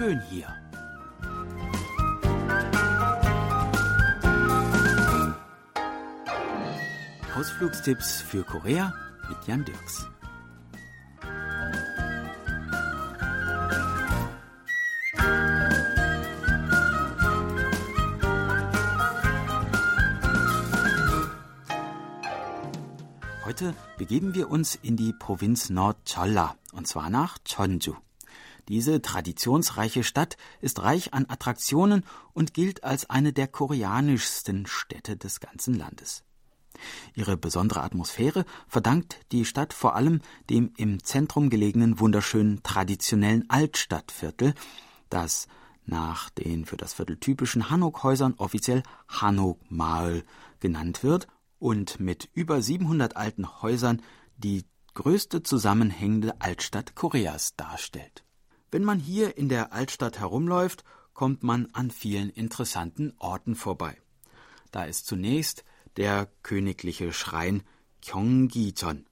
schön hier. Ausflugstipps für Korea mit Jan Dirks. Heute begeben wir uns in die Provinz Nord-Cholla, und zwar nach Cheonju. Diese traditionsreiche Stadt ist reich an Attraktionen und gilt als eine der koreanischsten Städte des ganzen Landes. Ihre besondere Atmosphäre verdankt die Stadt vor allem dem im Zentrum gelegenen wunderschönen traditionellen Altstadtviertel, das nach den für das Viertel typischen Hanok-Häusern offiziell Hanok-Maul genannt wird und mit über 700 alten Häusern die größte zusammenhängende Altstadt Koreas darstellt. Wenn man hier in der Altstadt herumläuft, kommt man an vielen interessanten Orten vorbei. Da ist zunächst der königliche Schrein Gyeonggi-jeon.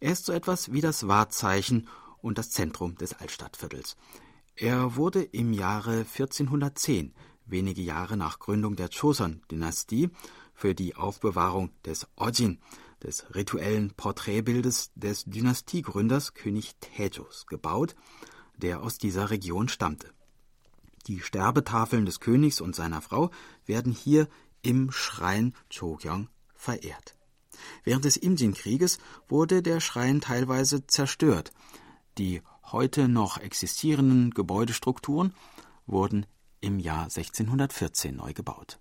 Er ist so etwas wie das Wahrzeichen und das Zentrum des Altstadtviertels. Er wurde im Jahre 1410, wenige Jahre nach Gründung der Joseon-Dynastie, für die Aufbewahrung des Ojin, des rituellen Porträtbildes des Dynastiegründers König Taejos, gebaut, der aus dieser Region stammte. Die Sterbetafeln des Königs und seiner Frau werden hier im Schrein Chogyong verehrt. Während des Imjin-Krieges wurde der Schrein teilweise zerstört. Die heute noch existierenden Gebäudestrukturen wurden im Jahr 1614 neu gebaut.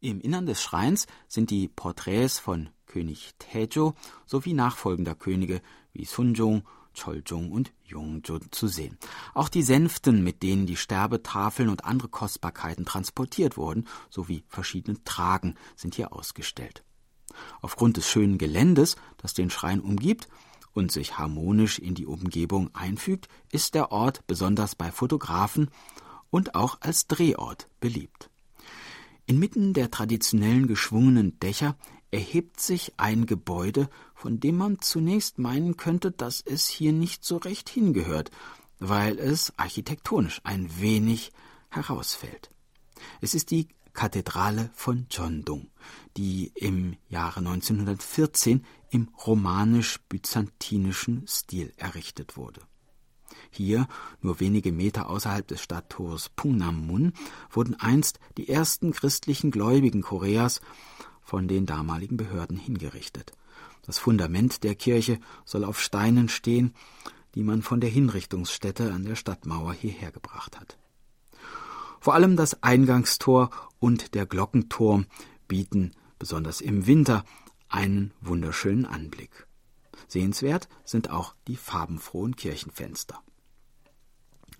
Im Innern des Schreins sind die Porträts von König Taejo sowie nachfolgender Könige wie Sunjong, Choljong und Yongjo zu sehen. Auch die Sänften, mit denen die Sterbetafeln und andere Kostbarkeiten transportiert wurden, sowie verschiedene Tragen sind hier ausgestellt. Aufgrund des schönen Geländes, das den Schrein umgibt und sich harmonisch in die Umgebung einfügt, ist der Ort besonders bei Fotografen und auch als Drehort beliebt. Inmitten der traditionellen geschwungenen Dächer erhebt sich ein Gebäude, von dem man zunächst meinen könnte, dass es hier nicht so recht hingehört, weil es architektonisch ein wenig herausfällt. Es ist die Kathedrale von Chondong, die im Jahre 1914 im romanisch-byzantinischen Stil errichtet wurde. Hier, nur wenige Meter außerhalb des Stadttors Pungnam-mun, wurden einst die ersten christlichen Gläubigen Koreas von den damaligen Behörden hingerichtet. Das Fundament der Kirche soll auf Steinen stehen, die man von der Hinrichtungsstätte an der Stadtmauer hierher gebracht hat. Vor allem das Eingangstor und der Glockenturm bieten, besonders im Winter, einen wunderschönen Anblick. Sehenswert sind auch die farbenfrohen Kirchenfenster.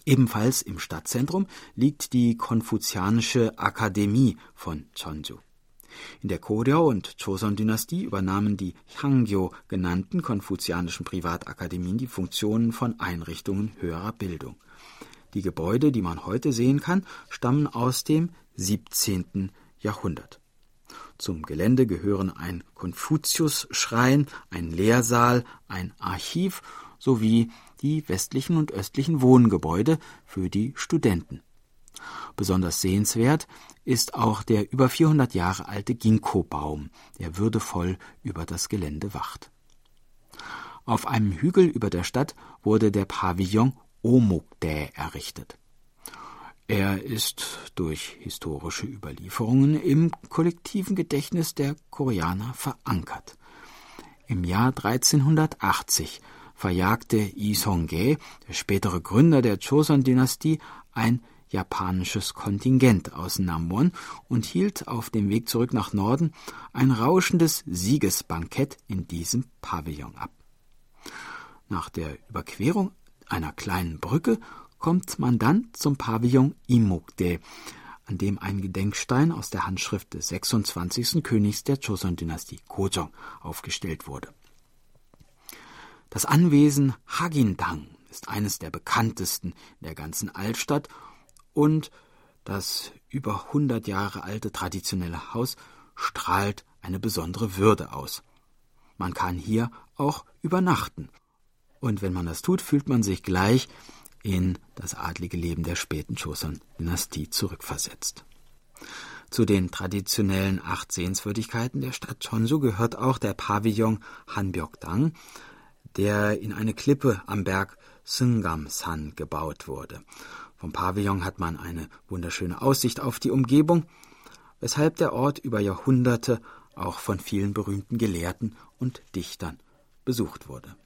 Ebenfalls im Stadtzentrum liegt die Konfuzianische Akademie von Cheonju. In der Goryeo und Joseon-Dynastie übernahmen die Hangyo genannten konfuzianischen Privatakademien die Funktionen von Einrichtungen höherer Bildung. Die Gebäude, die man heute sehen kann, stammen aus dem 17. Jahrhundert. Zum Gelände gehören ein Konfuzius-Schrein, ein Lehrsaal, ein Archiv sowie die westlichen und östlichen Wohngebäude für die Studenten. Besonders sehenswert ist auch der über 400 Jahre alte Ginkgo-Baum, der würdevoll über das Gelände wacht. Auf einem Hügel über der Stadt wurde der Pavillon Omukdae errichtet. Er ist durch historische Überlieferungen im kollektiven Gedächtnis der Koreaner verankert. Im Jahr 1380 verjagte Yi Song-ge, der spätere Gründer der Joseon-Dynastie, ein japanisches Kontingent aus Namwon und hielt auf dem Weg zurück nach Norden ein rauschendes Siegesbankett in diesem Pavillon ab. Nach der Überquerung einer kleinen Brücke kommt man dann zum Pavillon Imukde, an dem ein Gedenkstein aus der Handschrift des 26. Königs der Joseon-Dynastie Kojong aufgestellt wurde. Das Anwesen Hagindang ist eines der bekanntesten in der ganzen Altstadt und das über 100 Jahre alte traditionelle Haus strahlt eine besondere Würde aus. Man kann hier auch übernachten. Und wenn man das tut, fühlt man sich gleich in das adlige Leben der späten Joseon-Dynastie zurückversetzt. Zu den traditionellen acht Sehenswürdigkeiten der Stadt Chonsu gehört auch der Pavillon Hanbyokdang, der in eine Klippe am Berg Sungam-san gebaut wurde. Vom Pavillon hat man eine wunderschöne Aussicht auf die Umgebung, weshalb der Ort über Jahrhunderte auch von vielen berühmten Gelehrten und Dichtern besucht wurde.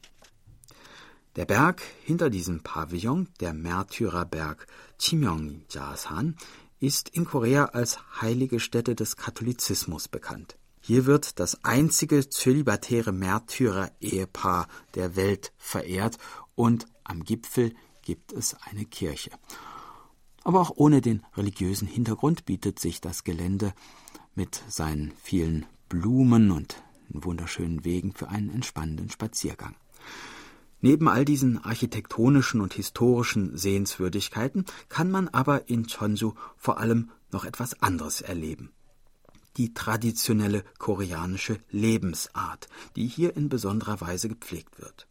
Der Berg hinter diesem Pavillon, der Märtyrerberg Chimyongjasan, ist in Korea als heilige Stätte des Katholizismus bekannt. Hier wird das einzige zölibatäre Märtyrer-Ehepaar der Welt verehrt und am Gipfel gibt es eine Kirche. Aber auch ohne den religiösen Hintergrund bietet sich das Gelände mit seinen vielen Blumen und wunderschönen Wegen für einen entspannenden Spaziergang. Neben all diesen architektonischen und historischen Sehenswürdigkeiten kann man aber in Chonju vor allem noch etwas anderes erleben. Die traditionelle koreanische Lebensart, die hier in besonderer Weise gepflegt wird.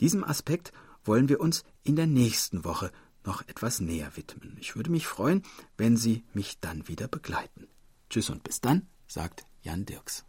Diesem Aspekt wollen wir uns in der nächsten Woche noch etwas näher widmen. Ich würde mich freuen, wenn Sie mich dann wieder begleiten. Tschüss und bis dann, sagt Jan Dirks.